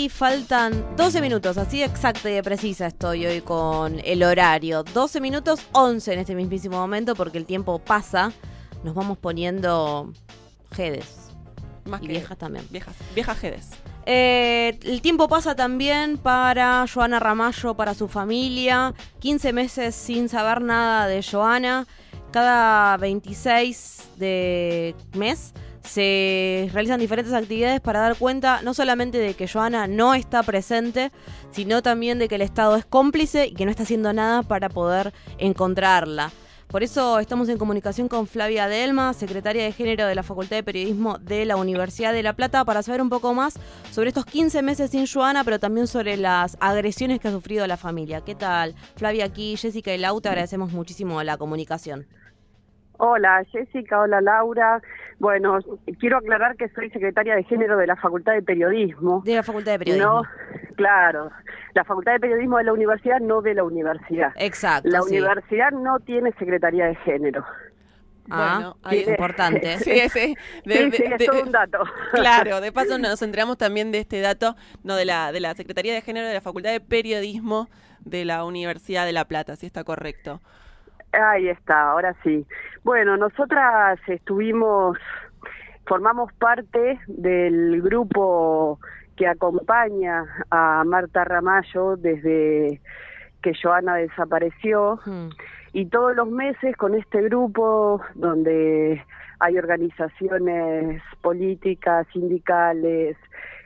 Y faltan 12 minutos, así exacta y de precisa estoy hoy con el horario. 12 minutos 11 en este mismísimo momento porque el tiempo pasa. Nos vamos poniendo jedes. Más y que viejas también. Viejas, viejas jedes. Eh, el tiempo pasa también para Joana Ramallo, para su familia. 15 meses sin saber nada de Joana. Cada 26 de mes se realizan diferentes actividades para dar cuenta no solamente de que Joana no está presente, sino también de que el Estado es cómplice y que no está haciendo nada para poder encontrarla. Por eso estamos en comunicación con Flavia Delma, secretaria de Género de la Facultad de Periodismo de la Universidad de La Plata, para saber un poco más sobre estos 15 meses sin Joana, pero también sobre las agresiones que ha sufrido la familia. ¿Qué tal? Flavia, aquí Jessica y Lau, te agradecemos muchísimo la comunicación. Hola Jessica, hola Laura. Bueno, quiero aclarar que soy secretaria de género de la Facultad de Periodismo. De la Facultad de Periodismo. No, claro. La Facultad de Periodismo de la universidad, no de la universidad. Exacto. La sí. universidad no tiene secretaría de género. Ah, Bueno, ahí- importante. Sí, ese- de- sí, de- sí, es de- todo un dato. Claro, de paso nos enteramos también de este dato, no de la de la Secretaría de Género de la Facultad de Periodismo de la Universidad de La Plata, si está correcto. Ahí está, ahora sí. Bueno, nosotras estuvimos, formamos parte del grupo que acompaña a Marta Ramallo desde que Joana desapareció Hmm. y todos los meses con este grupo donde hay organizaciones políticas, sindicales,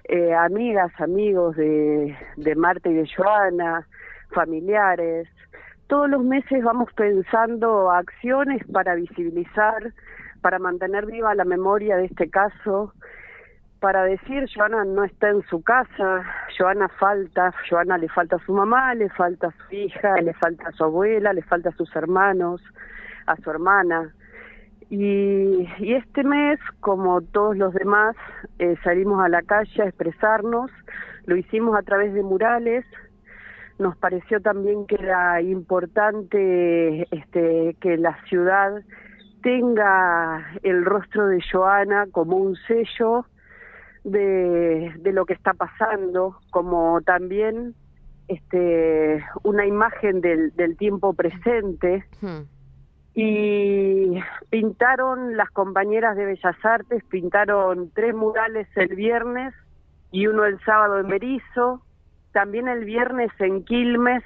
eh, amigas, amigos de, de Marta y de Joana, familiares, todos los meses vamos pensando acciones para visibilizar, para mantener viva la memoria de este caso, para decir Joana no está en su casa, Joana falta, Joana le falta a su mamá, le falta a su hija, le falta a su abuela, le falta a sus hermanos, a su hermana. Y, y este mes, como todos los demás, eh, salimos a la calle a expresarnos, lo hicimos a través de murales, nos pareció también que era importante este, que la ciudad tenga el rostro de Joana como un sello de, de lo que está pasando, como también este, una imagen del, del tiempo presente. Hmm. Y pintaron las compañeras de Bellas Artes, pintaron tres murales el viernes y uno el sábado en Berizo. También el viernes en Quilmes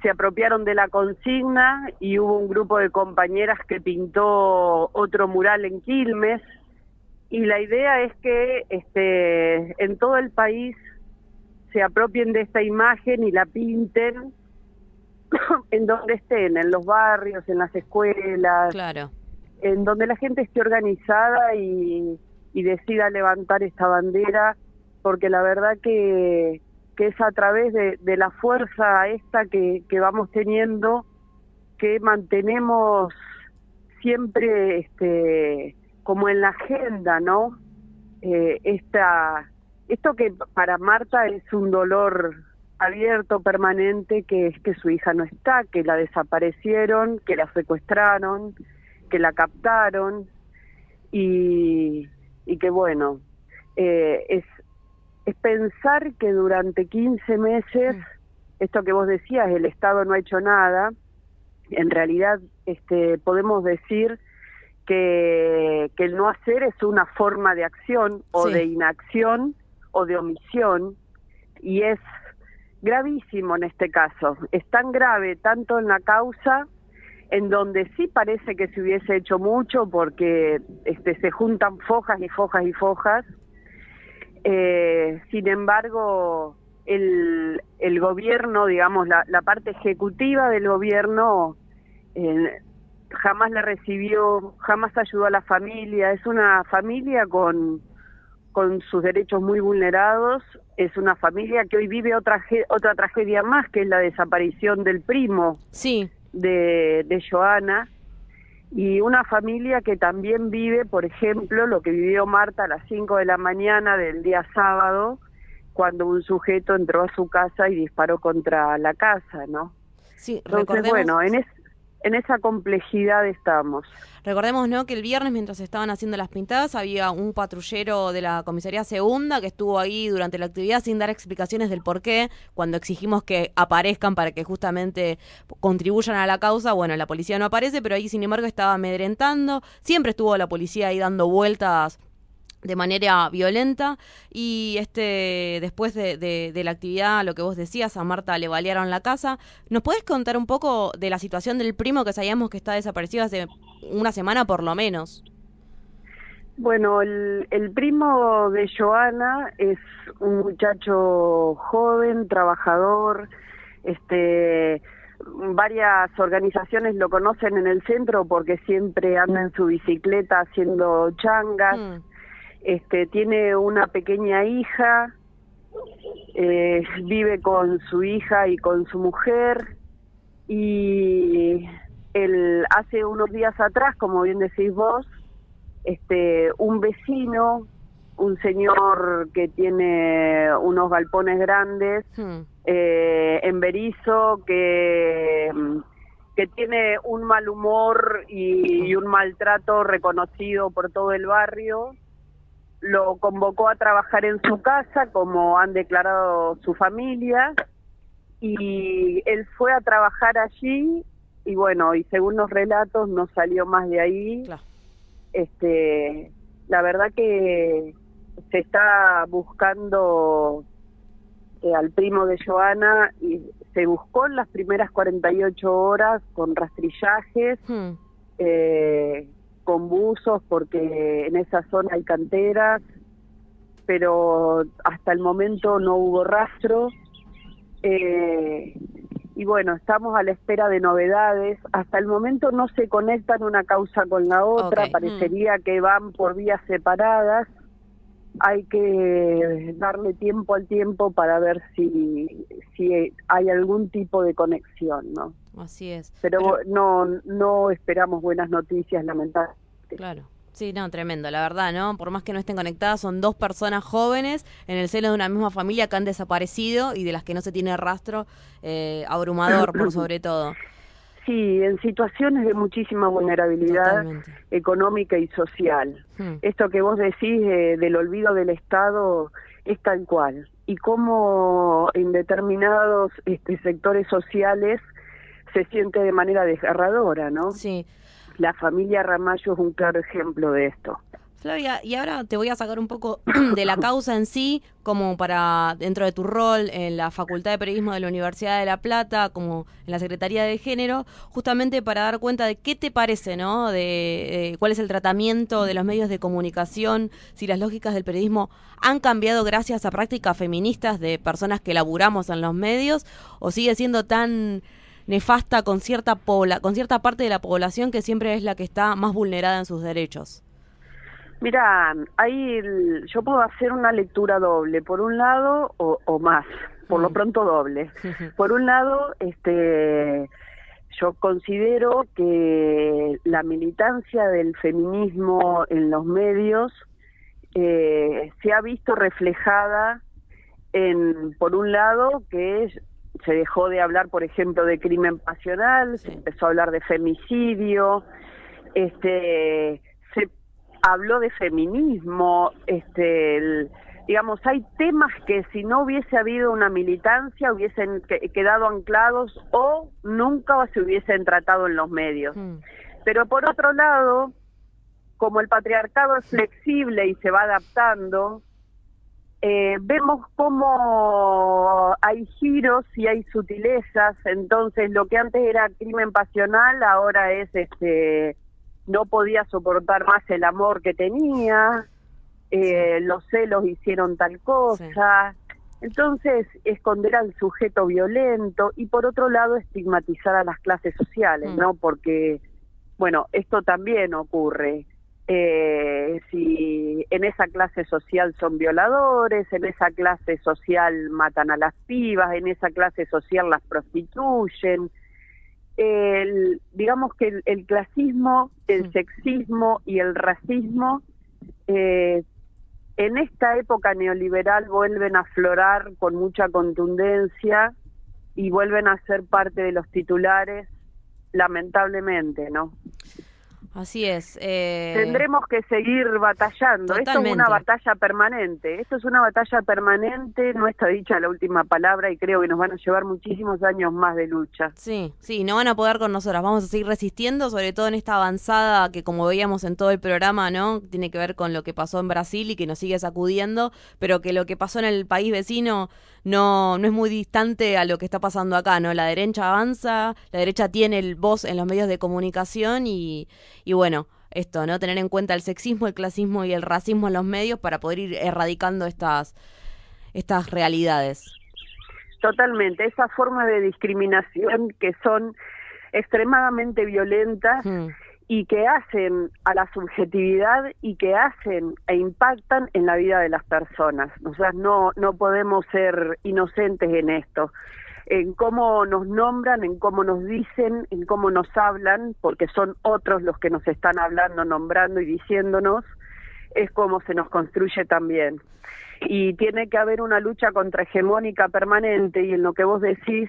se apropiaron de la consigna y hubo un grupo de compañeras que pintó otro mural en Quilmes. Y la idea es que este, en todo el país se apropien de esta imagen y la pinten en donde estén, en los barrios, en las escuelas, Claro. en donde la gente esté organizada y, y decida levantar esta bandera, porque la verdad que, que es a través de, la fuerza esta que, que vamos teniendo que mantenemos siempre este como en la agenda, ¿no? Eh, esta, esto que para Marta es un dolor abierto, permanente, que es que su hija no está, que la desaparecieron, que la secuestraron, que la captaron y, y que bueno, eh, es, es pensar que durante 15 meses, esto que vos decías, el Estado no ha hecho nada, en realidad este, podemos decir que, que el no hacer es una forma de acción o Sí. de inacción o de omisión y es gravísimo en este caso. Es tan grave tanto en la causa en donde sí parece que se hubiese hecho mucho porque este, se juntan fojas y fojas y fojas. Eh, sin embargo, el, el gobierno, digamos, la, la parte ejecutiva del gobierno eh, jamás la recibió, jamás ayudó a la familia. Es una familia con, con sus derechos muy vulnerados. Es una familia que hoy vive otra, otra tragedia más, que es la desaparición del primo Sí, de, de Joana. Y una familia que también vive, por ejemplo, lo que vivió Marta a las 5 de la mañana del día sábado, cuando un sujeto entró a su casa y disparó contra la casa, ¿no? sí, Entonces, bueno, en, es- en esa complejidad estamos. recordemos ¿no? que el viernes mientras estaban haciendo las pintadas había un patrullero de la comisaría segunda que estuvo ahí durante la actividad sin dar explicaciones del por qué, cuando exigimos que aparezcan para que justamente contribuyan a la causa, bueno, la policía no aparece, pero ahí sin embargo estaba amedrentando, siempre estuvo la policía ahí dando vueltas de manera violenta y este después de, de- de la actividad, lo que vos decías, a Marta le balearon la casa. ¿Nos puedes contar un poco de la situación del primo que sabíamos que está desaparecido hace una semana por lo menos? Bueno, el, el primo de Joana es un muchacho joven, trabajador, este varias organizaciones lo conocen en el centro porque siempre anda en su bicicleta haciendo changas. Mm, Este tiene una pequeña hija, eh, vive con su hija y con su mujer y el hace unos días atrás, como bien decís vos, este un vecino, un señor que tiene unos galpones grandes mm, eh, en Berizo que, que tiene un mal humor y, y un maltrato reconocido por todo el barrio. Lo convocó a trabajar en su casa, como han declarado su familia, y él fue a trabajar allí y bueno, y según los relatos no salió más de ahí. Claro. Este, la verdad que se está buscando eh, al primo de Joana y se buscó en las primeras 48 horas con rastrillajes, mm. eh, con buzos, porque en esa zona hay canteras, pero hasta el momento no hubo rastro. Eh, y bueno, estamos a la espera de novedades. Hasta el momento no se conectan una causa con la otra, parecería que van por vías separadas. Hay que darle tiempo al tiempo para ver si, si hay algún tipo de conexión, ¿no? Así es. Pero, no no esperamos buenas noticias, lamentablemente. Claro. Sí, no, tremendo, la verdad, ¿no? Por más que no estén conectadas, son dos personas jóvenes en el seno de una misma familia que han desaparecido y de las que no se tiene rastro, eh, abrumador por sobre todo. Sí, en situaciones de muchísima vulnerabilidad Totalmente. económica y social. Hmm. Esto que vos decís eh, del olvido del Estado es tal cual. Y cómo en determinados este, sectores sociales se siente de manera desgarradora, ¿no? Sí. La familia Ramallo es un claro ejemplo de esto. Flavia, y ahora te voy a sacar un poco de la causa en sí, como para dentro de tu rol en la Facultad de Periodismo de la Universidad de La Plata, como en la Secretaría de Género, justamente para dar cuenta de qué te parece, ¿no? De cuál es el tratamiento de los medios de comunicación, si las lógicas del periodismo han cambiado gracias a prácticas feministas de personas que laburamos en los medios, o sigue siendo tan nefasta con cierta pobla con cierta parte de la población que siempre es la que está más vulnerada en sus derechos. Mira, ahí el- yo puedo hacer una lectura doble, por un lado o, o más, por lo Mm. pronto doble. Por un lado, este, yo considero que la militancia del feminismo en los medios eh, se ha visto reflejada en, por un lado, que es- se dejó de hablar, por ejemplo, de crimen pasional, se empezó a hablar de femicidio, este, se habló de feminismo, este, el- digamos, hay temas que si no hubiese habido una militancia hubiesen que- quedado anclados o nunca se hubiesen tratado en los medios. Mm. Pero por otro lado, como el patriarcado es flexible y se va adaptando, eh, vemos cómo hay giros y hay sutilezas, entonces lo que antes era crimen pasional ahora es este no podía soportar más el amor que tenía, eh, los celos hicieron tal cosa, entonces esconder al sujeto violento y por otro lado estigmatizar a las clases sociales, Mm. ¿no? Porque, bueno, esto también ocurre. Eh, si en esa clase social son violadores, en esa clase social matan a las pibas, en esa clase social las prostituyen. El, digamos que el, el clasismo, el sexismo y el racismo eh, en esta época neoliberal vuelven a aflorar con mucha contundencia y vuelven a ser parte de los titulares, lamentablemente, ¿no? Así es. eh, Tendremos que seguir batallando. Esto es una batalla permanente. Esto es una batalla permanente. No está dicha la última palabra y creo que nos van a llevar muchísimos años más de lucha. Sí, sí, no van a poder con nosotras. Vamos a seguir resistiendo, sobre todo en esta avanzada que, como veíamos en todo el programa, ¿no? Tiene que ver con lo que pasó en Brasil y que nos sigue sacudiendo, pero que lo que pasó en el país vecino no, no es muy distante a lo que está pasando acá, ¿no? La derecha avanza, la derecha tiene el voz en los medios de comunicación y, y bueno, esto, ¿no? Tener en cuenta el sexismo, el clasismo y el racismo en los medios para poder ir erradicando estas, estas realidades. Totalmente. Esas formas de discriminación que son extremadamente violentas Hmm. Y que hacen a la subjetividad y que hacen e impactan en la vida de las personas. Nosotras no, no podemos ser inocentes en esto, en cómo nos nombran, en cómo nos dicen, en cómo nos hablan, porque son otros los que nos están hablando, nombrando y diciéndonos, es como se nos construye también. Y tiene que haber una lucha contrahegemónica permanente y en lo que vos decís,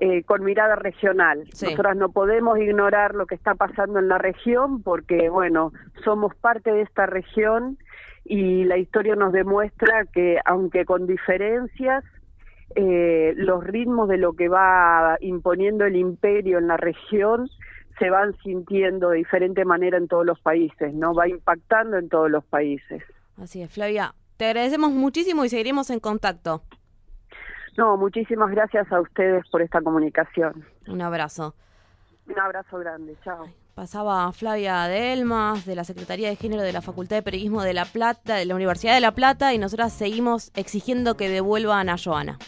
eh, con mirada regional. Sí. Nosotras no podemos ignorar lo que está pasando en la región porque, bueno, somos parte de esta región y la historia nos demuestra que, aunque con diferencias, eh, los ritmos de lo que va imponiendo el imperio en la región se van sintiendo de diferente manera en todos los países, ¿no? Va impactando en todos los países. Así es, Flavia. Te agradecemos muchísimo y seguiremos en contacto. No, muchísimas gracias a ustedes por esta comunicación. Un abrazo. Un abrazo grande, chao. Pasaba Flavia Delmas, de la Secretaría de Género de la Facultad de Periodismo de La Plata, de la Universidad de La Plata, y nosotras seguimos exigiendo que devuelvan a Joana.